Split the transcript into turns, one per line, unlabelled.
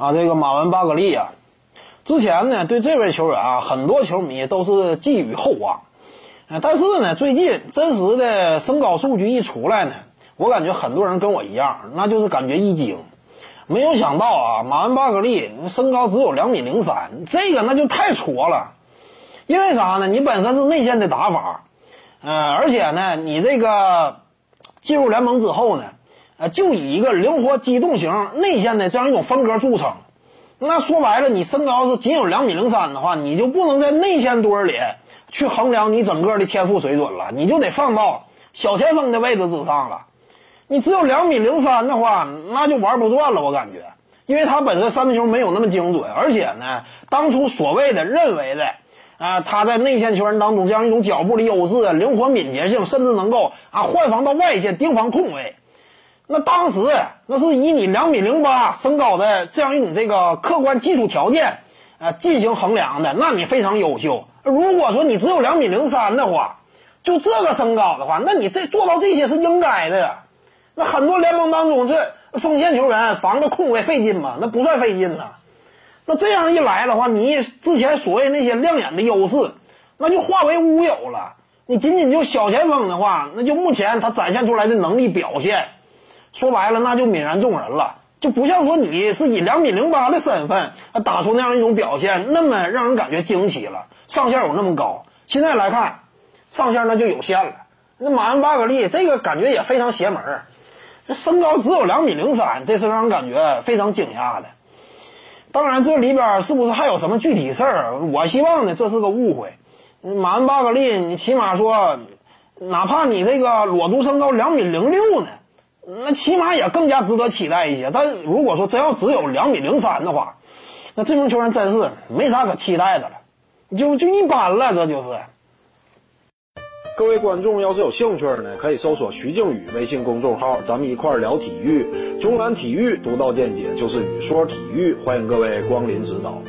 啊，这个马文巴格利啊，之前呢对这位球员啊，很多球迷都是寄予厚望，呃，但是呢，最近真实的身高数据一出来呢，我感觉很多人跟我一样，那就是感觉一惊，没有想到啊，马文巴格利身高只有两米零三，这个那就太矬了，因为啥呢？你本身是内线的打法，呃，而且呢，你这个进入联盟之后呢。呃，就以一个灵活机动型内线的这样一种风格著称。那说白了，你身高是仅有两米零三的话，你就不能在内线堆里去衡量你整个的天赋水准了，你就得放到小前锋的位置之上了。你只有两米零三的话，那就玩不转了，我感觉，因为他本身三分球没有那么精准，而且呢，当初所谓的认为的啊，他在内线球员当中这样一种脚步的优势、灵活敏捷性，甚至能够啊换防到外线盯防空位。那当时那是以你两米零八身高的这样一种这个客观基础条件，呃进行衡量的，那你非常优秀。如果说你只有两米零三的话，就这个身高的话，那你这做到这些是应该的。那很多联盟当中这锋线球员防个空位费劲吗？那不算费劲呐。那这样一来的话，你之前所谓那些亮眼的优势，那就化为乌有了。你仅仅就小前锋的话，那就目前他展现出来的能力表现。说白了，那就泯然众人了，就不像说你是以两米零八的身份打出那样一种表现，那么让人感觉惊奇了。上限有那么高，现在来看，上限那就有限了。那马恩巴格利这个感觉也非常邪门儿，这身高只有两米零三，这是让人感觉非常惊讶的。当然，这里边是不是还有什么具体事儿？我希望呢，这是个误会。马恩巴格利，你起码说，哪怕你这个裸足身高两米零六呢？那起码也更加值得期待一些。但如果说真要只有两米零三的话，那这名球员真是没啥可期待的了，就就一般了。这就是。
各位观众要是有兴趣呢，可以搜索徐静宇微信公众号，咱们一块聊体育。中南体育独到见解就是语说体育，欢迎各位光临指导。